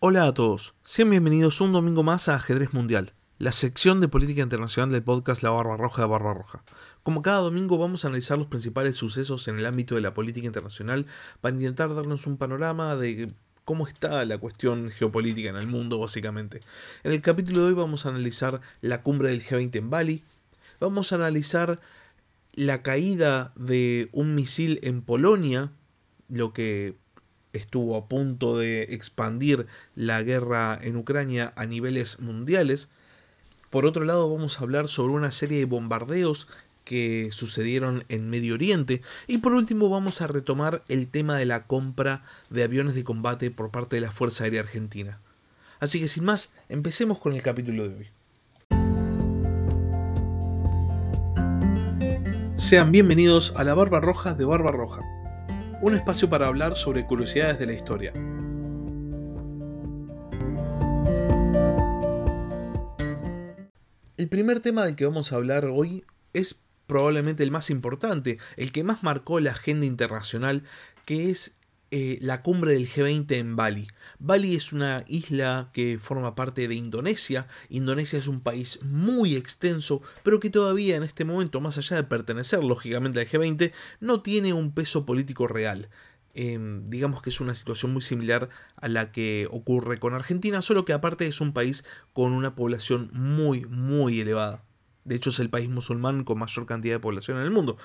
Hola a todos, sean bienvenidos un domingo más a Ajedrez Mundial, la sección de política internacional del podcast La Barba Roja de Barba Roja. Como cada domingo vamos a analizar los principales sucesos en el ámbito de la política internacional para intentar darnos un panorama de cómo está la cuestión geopolítica en el mundo básicamente. En el capítulo de hoy vamos a analizar la cumbre del G20 en Bali, vamos a analizar la caída de un misil en Polonia, lo que estuvo a punto de expandir la guerra en Ucrania a niveles mundiales. Por otro lado, vamos a hablar sobre una serie de bombardeos que sucedieron en Medio Oriente. Y por último vamos a retomar el tema de la compra de aviones de combate por parte de la Fuerza Aérea Argentina. Así que sin más, empecemos con el capítulo de hoy. Sean bienvenidos a la Barba Roja de Barba Roja un espacio para hablar sobre curiosidades de la historia. El primer tema del que vamos a hablar hoy es probablemente el más importante, el que más marcó la agenda internacional, que es eh, la cumbre del G20 en Bali. Bali es una isla que forma parte de Indonesia. Indonesia es un país muy extenso, pero que todavía en este momento, más allá de pertenecer lógicamente al G20, no tiene un peso político real. Em, digamos que es una situación muy similar a la que ocurre con Argentina, solo que aparte es un país con una población muy, muy elevada. De hecho es el país musulmán con mayor cantidad de población en el mundo.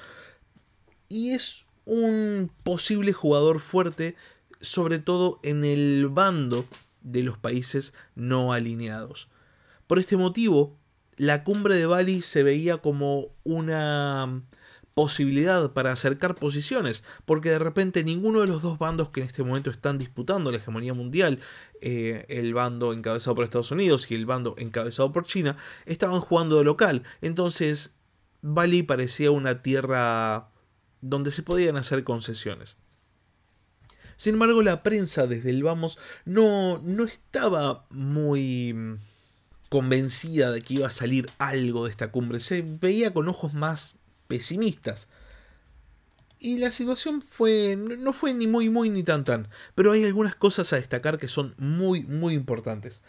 Y es un posible jugador fuerte sobre todo en el bando de los países no alineados. Por este motivo, la cumbre de Bali se veía como una posibilidad para acercar posiciones, porque de repente ninguno de los dos bandos que en este momento están disputando la hegemonía mundial, eh, el bando encabezado por Estados Unidos y el bando encabezado por China, estaban jugando de local. Entonces, Bali parecía una tierra donde se podían hacer concesiones. Sin embargo, la prensa desde el vamos no, no estaba muy mm, convencida de que iba a salir algo de esta cumbre. Se veía con ojos más pesimistas. Y la situación fue. no fue ni muy muy ni tan tan. Pero hay algunas cosas a destacar que son muy muy importantes.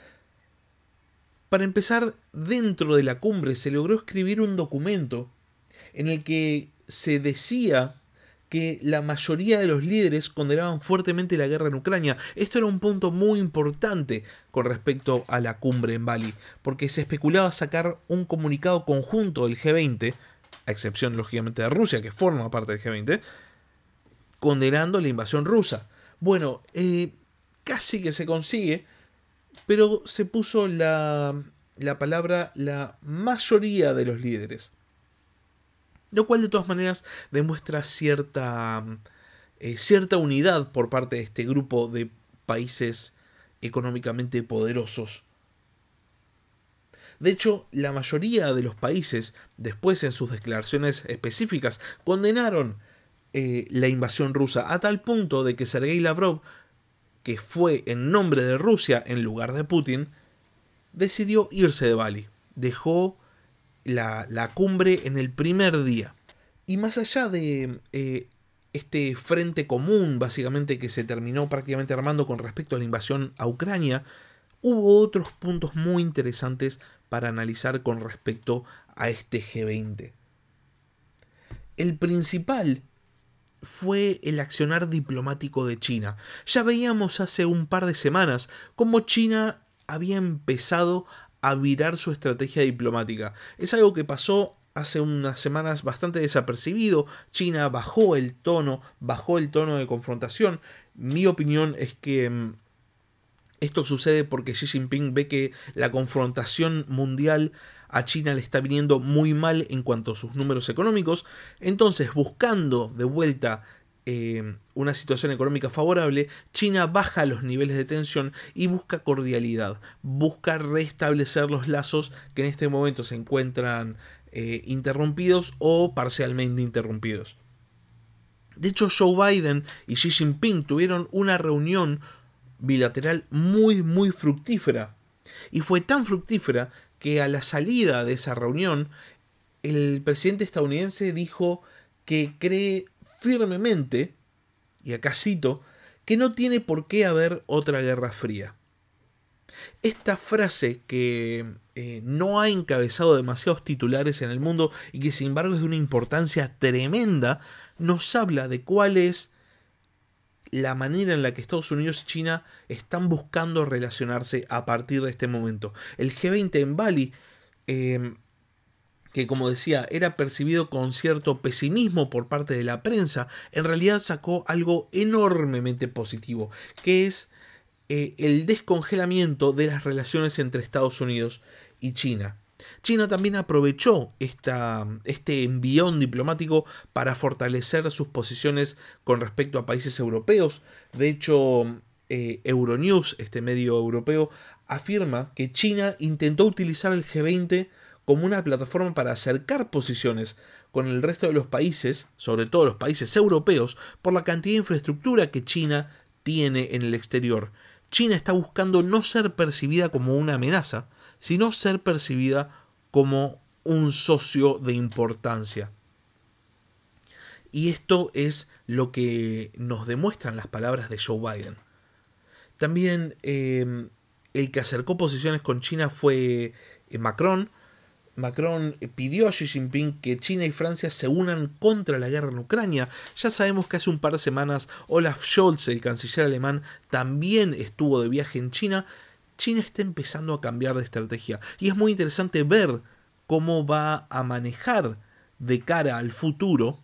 Para empezar, dentro de la cumbre se logró escribir un documento en el que se decía que la mayoría de los líderes condenaban fuertemente la guerra en Ucrania. Esto era un punto muy importante con respecto a la cumbre en Bali, porque se especulaba sacar un comunicado conjunto del G20, a excepción lógicamente de Rusia, que forma parte del G20, condenando la invasión rusa. Bueno, eh, casi que se consigue, pero se puso la, la palabra la mayoría de los líderes. Lo cual de todas maneras demuestra cierta, eh, cierta unidad por parte de este grupo de países económicamente poderosos. De hecho, la mayoría de los países, después en sus declaraciones específicas, condenaron eh, la invasión rusa a tal punto de que Sergei Lavrov, que fue en nombre de Rusia en lugar de Putin, decidió irse de Bali. Dejó la, cumbre en el primer día. Y más allá de eh, este frente común, básicamente, que se terminó prácticamente armando con respecto a la invasión a Ucrania, hubo otros puntos muy interesantes para analizar con respecto a este G20. El principal fue el accionar diplomático de China. Ya veíamos hace un par de semanas cómo China había empezado a virar su estrategia diplomática. Es algo que pasó hace unas semanas bastante desapercibido. China bajó el tono, bajó el tono de confrontación. Mi opinión es que mm, esto sucede porque Xi Jinping ve que la confrontación mundial a China le está viniendo muy mal en cuanto a sus números económicos. Entonces, buscando de vuelta eh, una situación económica favorable, China baja los niveles de tensión y busca cordialidad, busca restablecer los lazos que en este momento se encuentran eh, interrumpidos o parcialmente interrumpidos. De hecho, Joe Biden y Xi Jinping tuvieron una reunión bilateral muy, muy fructífera. Y fue tan fructífera que a la salida de esa reunión, el presidente estadounidense dijo que cree firmemente, y acá cito, que no tiene por qué haber otra guerra fría. Esta frase que eh, no ha encabezado demasiados titulares en el mundo y que sin embargo es de una importancia tremenda, nos habla de cuál es la manera en la que Estados Unidos y China están buscando relacionarse a partir de este momento. El G20 en Bali, em, que como decía era percibido con cierto pesimismo por parte de la prensa, en realidad sacó algo enormemente positivo, que es eh, el descongelamiento de las relaciones entre Estados Unidos y China. China también aprovechó esta, este envión diplomático para fortalecer sus posiciones con respecto a países europeos. De hecho, eh, Euronews, este medio europeo, afirma que China intentó utilizar el G20 como una plataforma para acercar posiciones con el resto de los países, sobre todo los países europeos, por la cantidad de infraestructura que China tiene en el exterior. China está buscando no ser percibida como una amenaza, sino ser percibida como un socio de importancia. Y esto es lo que nos demuestran las palabras de Joe Biden. También em, el que acercó posiciones con China fue eh, Macron. Macron pidió a Xi Jinping que China y Francia se unan contra la guerra en Ucrania. Ya sabemos que hace un par de semanas Olaf Scholz, el canciller alemán, también estuvo de viaje en China China está empezando a cambiar de estrategia y es muy interesante ver cómo va a manejar de cara al futuro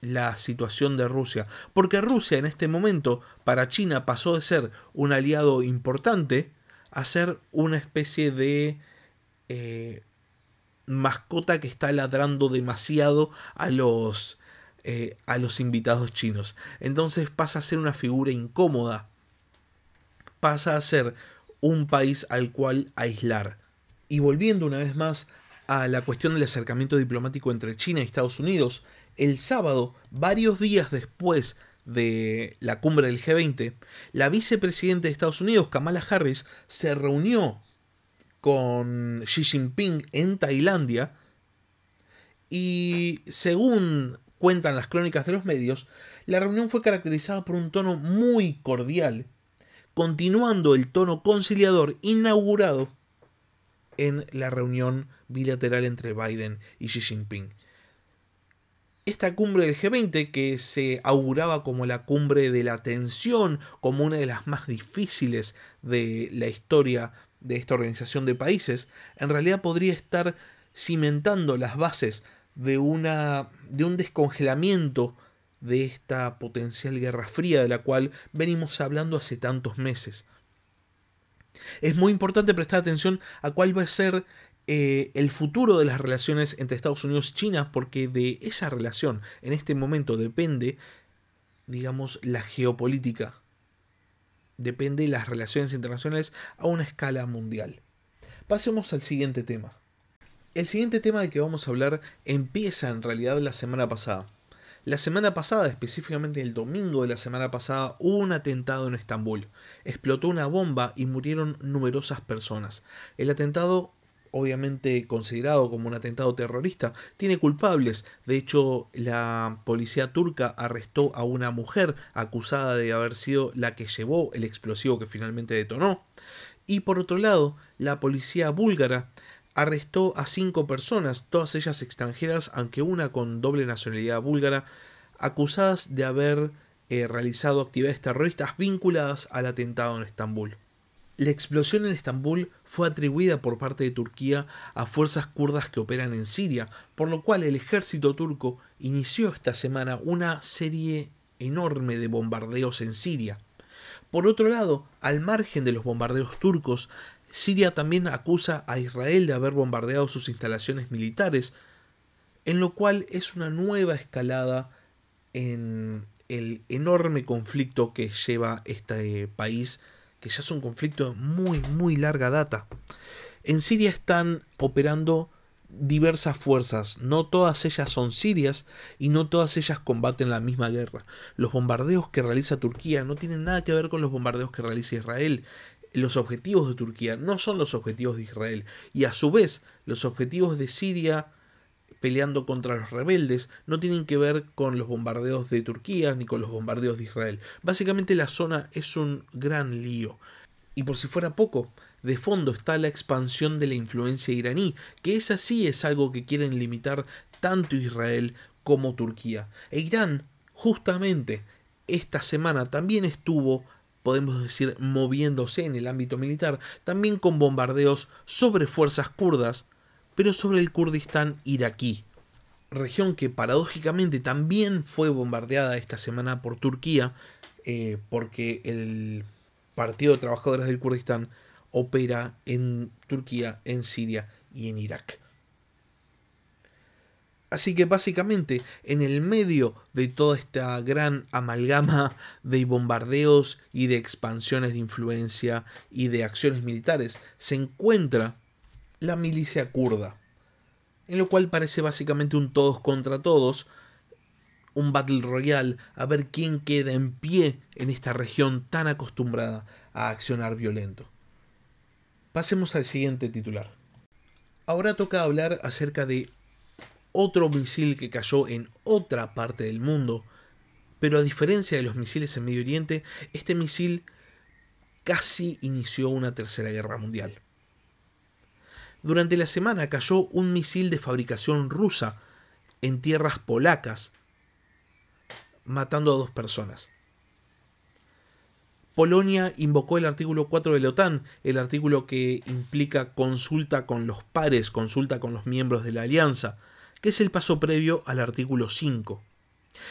la situación de Rusia. Porque Rusia en este momento para China pasó de ser un aliado importante a ser una especie de eh, mascota que está ladrando demasiado a los, eh, a los invitados chinos. Entonces pasa a ser una figura incómoda pasa a ser un país al cual aislar. Y volviendo una vez más a la cuestión del acercamiento diplomático entre China y Estados Unidos, el sábado, varios días después de la cumbre del G20, la vicepresidenta de Estados Unidos, Kamala Harris, se reunió con Xi Jinping en Tailandia y según cuentan las crónicas de los medios, la reunión fue caracterizada por un tono muy cordial continuando el tono conciliador inaugurado en la reunión bilateral entre Biden y Xi Jinping. Esta cumbre del G20, que se auguraba como la cumbre de la tensión, como una de las más difíciles de la historia de esta organización de países, en realidad podría estar cimentando las bases de, una, de un descongelamiento de esta potencial guerra fría de la cual venimos hablando hace tantos meses. Es muy importante prestar atención a cuál va a ser eh, el futuro de las relaciones entre Estados Unidos y China, porque de esa relación en este momento depende, digamos, la geopolítica. Depende las relaciones internacionales a una escala mundial. Pasemos al siguiente tema. El siguiente tema del que vamos a hablar empieza en realidad la semana pasada. La semana pasada, específicamente el domingo de la semana pasada, hubo un atentado en Estambul. Explotó una bomba y murieron numerosas personas. El atentado obviamente considerado como un atentado terrorista, tiene culpables. De hecho, la policía turca arrestó a una mujer acusada de haber sido la que llevó el explosivo que finalmente detonó. Y por otro lado, la policía búlgara arrestó a cinco personas, todas ellas extranjeras, aunque una con doble nacionalidad búlgara, acusadas de haber eh, realizado actividades terroristas vinculadas al atentado en Estambul. La explosión en Estambul fue atribuida por parte de Turquía a fuerzas kurdas que operan en Siria, por lo cual el ejército turco inició esta semana una serie enorme de bombardeos en Siria. Por otro lado, al margen de los bombardeos turcos, Siria también acusa a Israel de haber bombardeado sus instalaciones militares, en lo cual es una nueva escalada en el enorme conflicto que lleva este país, que ya es un conflicto de muy, muy larga data. En Siria están operando diversas fuerzas, no todas ellas son sirias y no todas ellas combaten la misma guerra. Los bombardeos que realiza Turquía no tienen nada que ver con los bombardeos que realiza Israel los objetivos de Turquía no son los objetivos de Israel. Y a su vez, los objetivos de Siria peleando contra los rebeldes no tienen que ver con los bombardeos de Turquía ni con los bombardeos de Israel. Básicamente la zona es un gran lío. Y por si fuera poco, de fondo está la expansión de la influencia iraní, que es así es algo que quieren limitar tanto Israel como Turquía. E Irán, justamente, esta semana también estuvo, podemos decir, moviéndose en el ámbito militar, también con bombardeos sobre fuerzas kurdas, pero sobre el Kurdistán iraquí, región que paradójicamente también fue bombardeada esta semana por Turquía, eh, porque el Partido de Trabajadores del Kurdistán opera en Turquía, en Siria y en Irak. Así que básicamente en el medio de toda esta gran amalgama de bombardeos y de expansiones de influencia y de acciones militares se encuentra la milicia kurda, en lo cual parece básicamente un todos contra todos, un battle royale, a ver quién queda en pie en esta región tan acostumbrada a accionar violento. Pasemos al siguiente titular. Ahora toca hablar acerca de otro misil que cayó en otra parte del mundo, pero a diferencia de los misiles en Medio Oriente, este misil casi inició una tercera guerra mundial. Durante la semana cayó un misil de fabricación rusa en tierras polacas, matando a dos personas. Polonia invocó el artículo 4 de la OTAN, el artículo que implica consulta con los pares, consulta con los miembros de la alianza, que es el paso previo al artículo 5.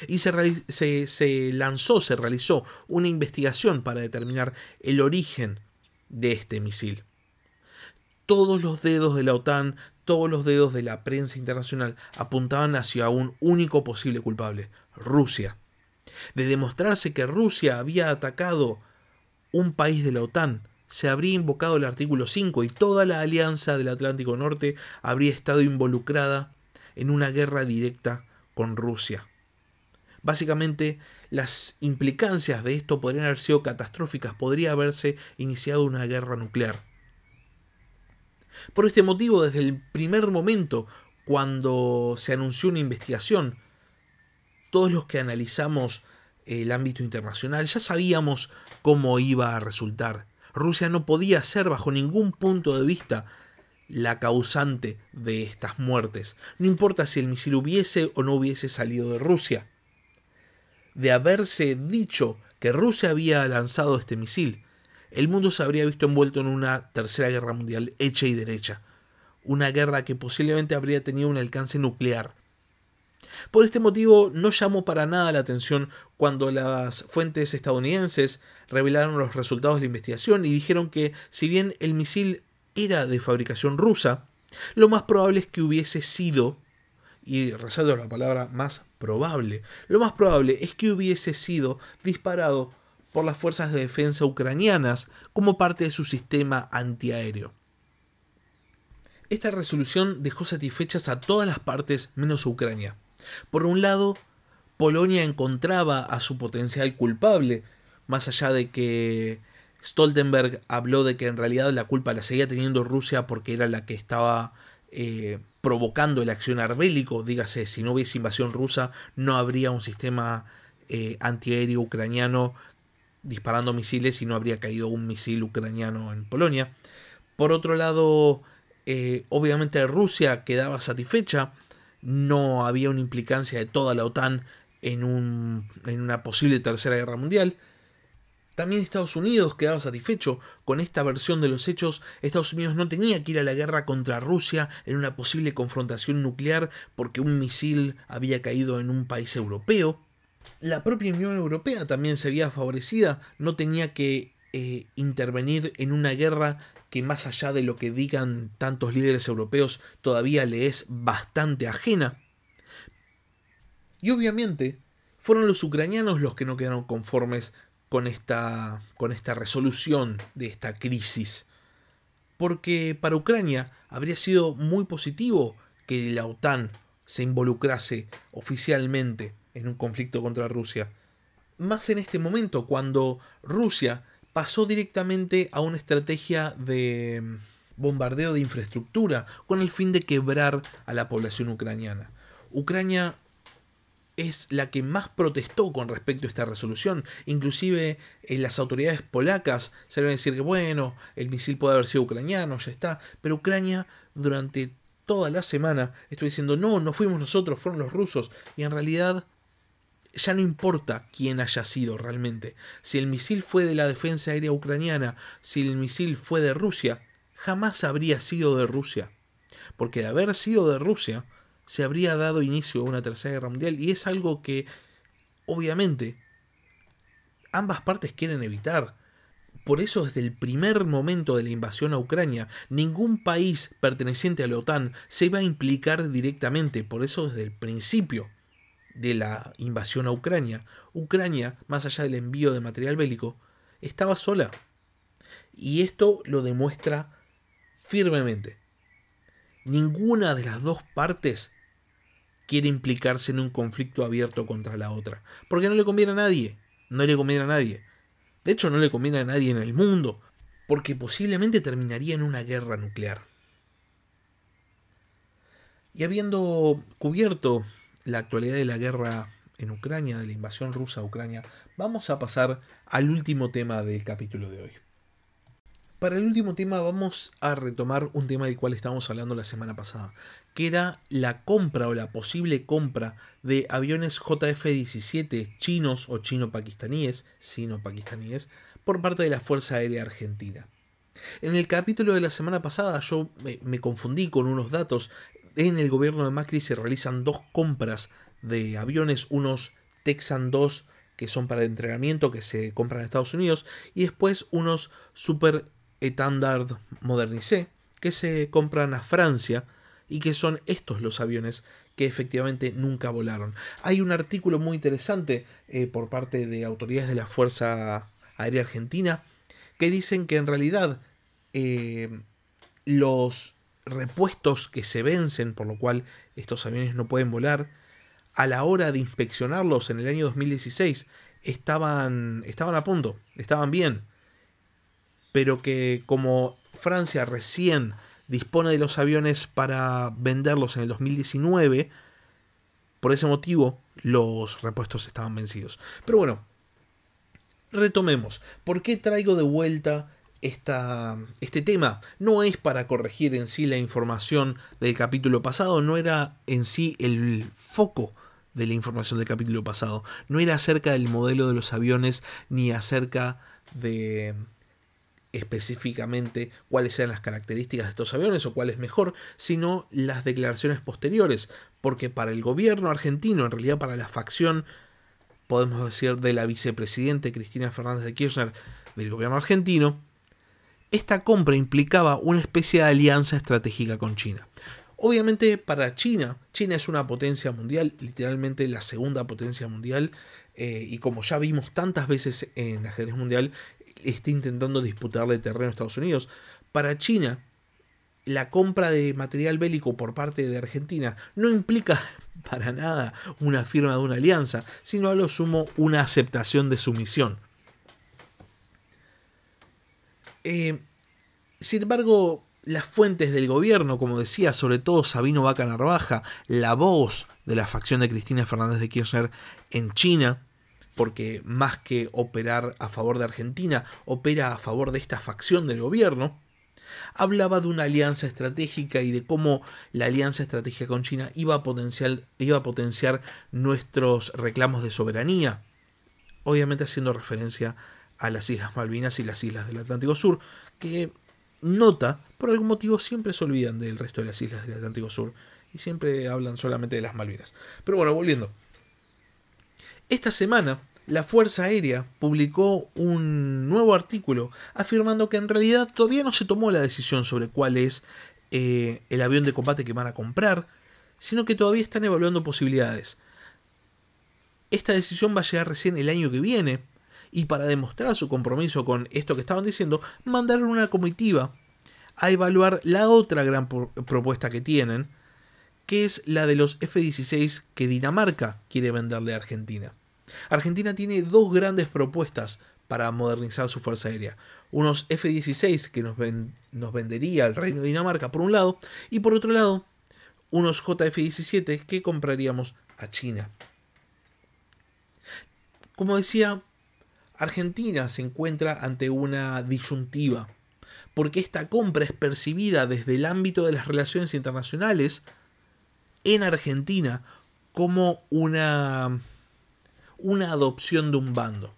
Y se, se, lanzó, se realizó una investigación para determinar el origen de este misil. Todos los dedos de la OTAN, todos los dedos de la prensa internacional apuntaban hacia un único posible culpable, Rusia. De demostrarse que Rusia había atacado un país de la OTAN, se habría invocado el artículo 5 y toda la alianza del Atlántico Norte habría estado involucrada en una guerra directa con Rusia. Básicamente, las implicancias de esto podrían haber sido catastróficas, podría haberse iniciado una guerra nuclear. Por este motivo, desde el primer momento, cuando se anunció una investigación, todos los que analizamos el ámbito internacional ya sabíamos cómo iba a resultar. Rusia no podía ser bajo ningún punto de vista la causante de estas muertes, no importa si el misil hubiese o no hubiese salido de Rusia. De haberse dicho que Rusia había lanzado este misil, el mundo se habría visto envuelto en una tercera guerra mundial hecha y derecha, una guerra que posiblemente habría tenido un alcance nuclear. Por este motivo no llamó para nada la atención cuando las fuentes estadounidenses revelaron los resultados de la investigación y dijeron que si bien el misil era de fabricación rusa, lo más probable es que hubiese sido, y resalto la palabra más probable, lo más probable es que hubiese sido disparado por las fuerzas de defensa ucranianas como parte de su sistema antiaéreo. Esta resolución dejó satisfechas a todas las partes menos Ucrania. Por un lado, Polonia encontraba a su potencial culpable, más allá de que Stoltenberg habló de que en realidad la culpa la seguía teniendo Rusia porque era la que estaba eh, provocando el accionar bélico. Dígase, si no hubiese invasión rusa, no habría un sistema eh, antiaéreo ucraniano disparando misiles y no habría caído un misil ucraniano en Polonia. Por otro lado, eh, obviamente Rusia quedaba satisfecha, no había una implicancia de toda la OTAN en, un, en una posible tercera guerra mundial. También Estados Unidos quedaba satisfecho con esta versión de los hechos. Estados Unidos no tenía que ir a la guerra contra Rusia en una posible confrontación nuclear porque un misil había caído en un país europeo. La propia Unión Europea también sería favorecida, no tenía que eh, intervenir en una guerra que más allá de lo que digan tantos líderes europeos todavía le es bastante ajena. Y obviamente fueron los ucranianos los que no quedaron conformes con esta, con esta resolución de esta crisis. Porque para Ucrania habría sido muy positivo que la OTAN se involucrase oficialmente en un conflicto contra Rusia. Más en este momento, cuando Rusia pasó directamente a una estrategia de mm, bombardeo de infraestructura con el fin de quebrar a la población ucraniana. Ucrania es la que más protestó con respecto a esta resolución. Inclusive eh, las autoridades polacas se a decir que bueno, el misil puede haber sido ucraniano, ya está, pero Ucrania durante toda la semana estuvo diciendo no, no fuimos nosotros, fueron los rusos, y en realidad ya no importa quién haya sido realmente. Si el misil fue de la defensa aérea ucraniana, si el misil fue de Rusia, jamás habría sido de Rusia. Porque de haber sido de Rusia, se habría dado inicio a una tercera guerra mundial y es algo que obviamente ambas partes quieren evitar. Por eso desde el primer momento de la invasión a Ucrania, ningún país perteneciente a la OTAN se iba a implicar directamente. Por eso desde el principio de la invasión a Ucrania, Ucrania, más allá del envío de material bélico, estaba sola. Y esto lo demuestra firmemente. Ninguna de las dos partes quiere implicarse en un conflicto abierto contra la otra. Porque no le conviene a nadie. No le conviene a nadie. De hecho, no le conviene a nadie en el mundo. Porque posiblemente terminaría en una guerra nuclear. Y habiendo cubierto la actualidad de la guerra en Ucrania, de la invasión rusa a Ucrania, vamos a pasar al último tema del capítulo de hoy. Para el último tema vamos a retomar un tema del cual estábamos hablando la semana pasada, que era la compra o la posible compra de aviones JF-17 chinos o chino-pakistaníes, sino-pakistaníes, por parte de la Fuerza Aérea Argentina. En el capítulo de la semana pasada yo me, me confundí con unos datos. En el gobierno de Macri se realizan dos compras de aviones, unos Texan 2 que son para entrenamiento que se compran en Estados Unidos y después unos Super Etandard Modernisé, que se compran a Francia y que son estos los aviones que efectivamente nunca volaron. Hay un artículo muy interesante eh, por parte de autoridades de la Fuerza Aérea Argentina que dicen que en realidad eh, los repuestos que se vencen, por lo cual estos aviones no pueden volar, a la hora de inspeccionarlos en el año 2016 estaban, estaban a punto, estaban bien pero que como Francia recién dispone de los aviones para venderlos en el 2019, por ese motivo los repuestos estaban vencidos. Pero bueno, retomemos. ¿Por qué traigo de vuelta esta, este tema? No es para corregir en sí la información del capítulo pasado, no era en sí el foco de la información del capítulo pasado, no era acerca del modelo de los aviones ni acerca de específicamente cuáles eran las características de estos aviones o cuál es mejor, sino las declaraciones posteriores, porque para el gobierno argentino, en realidad para la facción, podemos decir, de la vicepresidente Cristina Fernández de Kirchner del gobierno argentino, esta compra implicaba una especie de alianza estratégica con China. Obviamente para China, China es una potencia mundial, literalmente la segunda potencia mundial, eh, y como ya vimos tantas veces en ajedrez mundial, está intentando disputarle terreno a Estados Unidos. Para China, la compra de material bélico por parte de Argentina no implica para nada una firma de una alianza, sino a lo sumo una aceptación de su misión. Eh, sin embargo, las fuentes del gobierno, como decía, sobre todo Sabino Vaca Narvaja, la voz de la facción de Cristina Fernández de Kirchner en China, porque más que operar a favor de Argentina, opera a favor de esta facción del gobierno, hablaba de una alianza estratégica y de cómo la alianza estratégica con China iba a, potenciar, nuestros reclamos de soberanía, obviamente haciendo referencia a las Islas Malvinas y las Islas del Atlántico Sur, que nota, por algún motivo siempre se olvidan del resto de las islas del Atlántico Sur y siempre hablan solamente de las Malvinas. Pero bueno, volviendo. Esta semana, la Fuerza Aérea publicó un nuevo artículo afirmando que en realidad todavía no se tomó la decisión sobre cuál es eh, el avión de combate que van a comprar, sino que todavía están evaluando posibilidades. Esta decisión va a llegar recién el año que viene, y para demostrar su compromiso con esto que estaban diciendo, mandaron una comitiva a evaluar la otra gran propuesta que tienen, que es la de los F-16 que Dinamarca quiere venderle a Argentina. Argentina tiene dos grandes propuestas para modernizar su fuerza aérea. Unos F-16 que nos, nos vendería el Reino de Dinamarca por un lado, y por otro lado, unos JF-17 que compraríamos a China. Como decía, Argentina se encuentra ante una disyuntiva, porque esta compra es percibida desde el ámbito de las relaciones internacionales en Argentina como una, una adopción de un bando.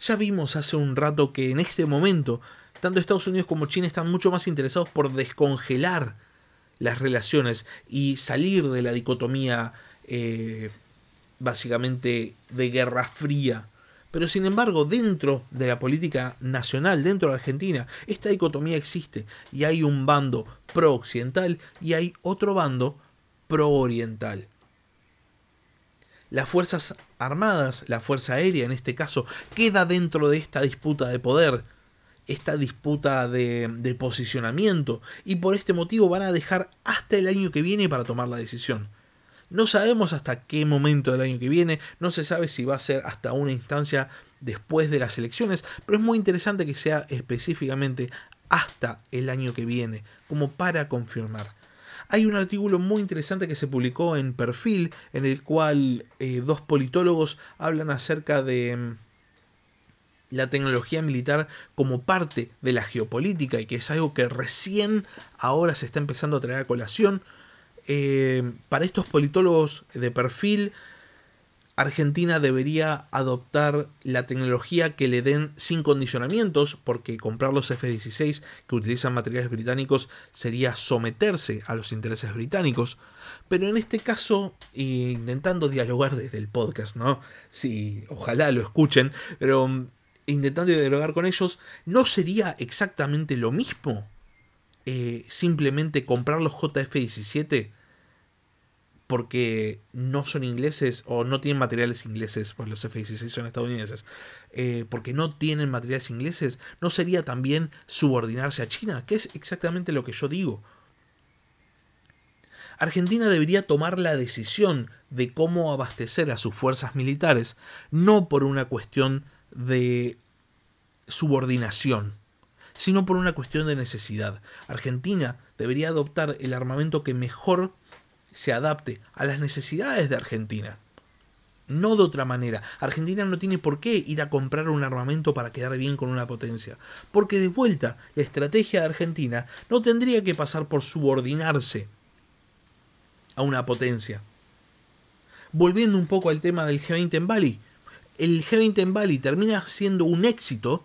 Ya vimos hace un rato que en este momento tanto Estados Unidos como China están mucho más interesados por descongelar las relaciones y salir de la dicotomía eh, básicamente de guerra fría. Pero sin embargo, dentro de la política nacional, dentro de Argentina, esta dicotomía existe y hay un bando pro-occidental y hay otro bando pro-oriental. Las Fuerzas Armadas, la Fuerza Aérea en este caso, queda dentro de esta disputa de poder esta disputa de, posicionamiento y por este motivo van a dejar hasta el año que viene para tomar la decisión. No sabemos hasta qué momento del año que viene, no se sabe si va a ser hasta una instancia después de las elecciones, pero es muy interesante que sea específicamente hasta el año que viene, como para confirmar. Hay un artículo muy interesante que se publicó en Perfil, en el cual eh, dos politólogos hablan acerca de la tecnología militar como parte de la geopolítica y que es algo que recién ahora se está empezando a traer a colación. Eh, para estos politólogos de perfil, Argentina debería adoptar la tecnología que le den sin condicionamientos, porque comprar los F-16 que utilizan materiales británicos sería someterse a los intereses británicos. Pero en este caso, intentando dialogar desde el podcast, ¿no? Sí, ojalá lo escuchen, pero intentando dialogar con ellos, ¿no sería exactamente lo mismo eh, simplemente comprar los JF-17 porque no son ingleses o no tienen materiales ingleses, pues los F-16 son estadounidenses, eh, porque no tienen materiales ingleses, ¿no sería también subordinarse a China? Que es exactamente lo que yo digo. Argentina debería tomar la decisión de cómo abastecer a sus fuerzas militares, no por una cuestión de subordinación, sino por una cuestión de necesidad. Argentina debería adoptar el armamento que mejor se adapte a las necesidades de Argentina. No de otra manera. Argentina no tiene por qué ir a comprar un armamento para quedar bien con una potencia. Porque de vuelta, la estrategia de Argentina no tendría que pasar por subordinarse a una potencia. Volviendo un poco al tema del G20 en Bali el G20 en Bali termina siendo un éxito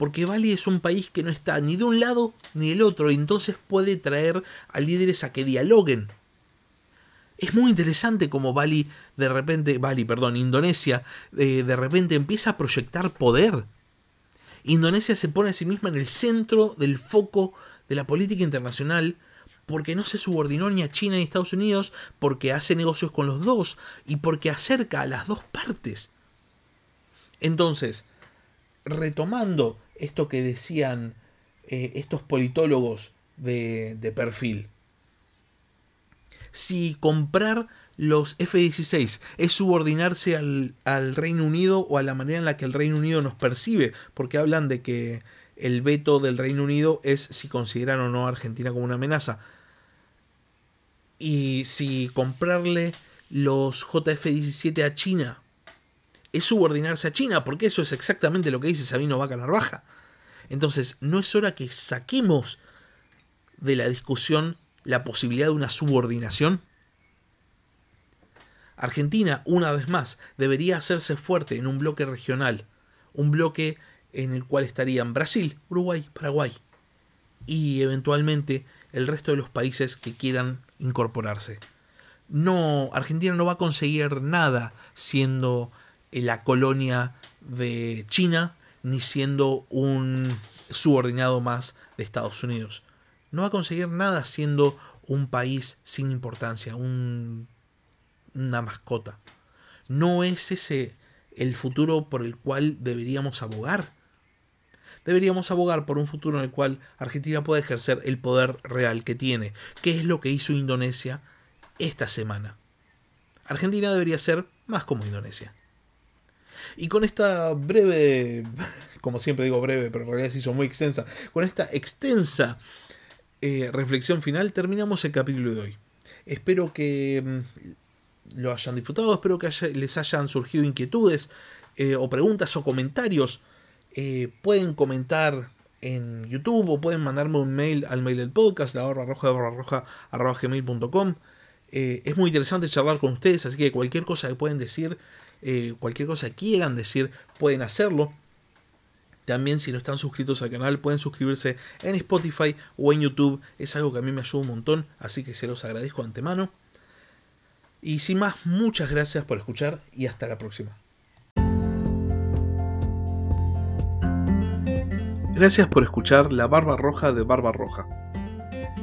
porque Bali es un país que no está ni de un lado ni del otro, y entonces puede traer a líderes a que dialoguen. Es muy interesante como Bali de repente, Bali, perdón, Indonesia eh, de repente empieza a proyectar poder. Indonesia se pone a sí misma en el centro del foco de la política internacional porque no se subordinó ni a China ni a Estados Unidos, porque hace negocios con los dos y porque acerca a las dos partes. Entonces, retomando esto que decían eh, estos politólogos de, perfil, si comprar los F-16 es subordinarse al, al, Reino Unido o a la manera en la que el Reino Unido nos percibe, porque hablan de que el veto del Reino Unido es si consideran o no a Argentina como una amenaza. Y si comprarle los JF-17 a China es subordinarse a China, porque eso es exactamente lo que dice Sabino Vaca Narvaja. Entonces, ¿no es hora que saquemos de la discusión la posibilidad de una subordinación? Argentina, una vez más, debería hacerse fuerte en un bloque regional, un bloque en el cual estarían Brasil, Uruguay, Paraguay y eventualmente el resto de los países que quieran incorporarse. No, Argentina no va a conseguir nada siendo la colonia de China ni siendo un subordinado más de Estados Unidos. No va a conseguir nada siendo un país sin importancia, un, una mascota. No es ese el futuro por el cual deberíamos abogar. Deberíamos abogar por un futuro en el cual Argentina pueda ejercer el poder real que tiene, que es lo que hizo Indonesia esta semana. Argentina debería ser más como Indonesia. Y con esta breve, como siempre digo breve, pero en realidad se hizo muy extensa, con esta extensa eh, reflexión final terminamos el capítulo de hoy. Espero que mm, lo hayan disfrutado, espero que les hayan surgido inquietudes eh, o preguntas o comentarios, eh, pueden comentar en YouTube o pueden mandarme un mail al mail del podcast, la barra roja, barra roja, arroba gmail.com. Eh, es muy interesante charlar con ustedes, así que cualquier cosa que pueden decir, cualquier cosa que quieran decir, pueden hacerlo. También si no están suscritos al canal pueden suscribirse en Spotify o en YouTube. Es algo que a mí me ayuda un montón, así que se los agradezco de antemano. Y sin más, muchas gracias por escuchar y hasta la próxima. Gracias por escuchar La Barba Roja de Barba Roja.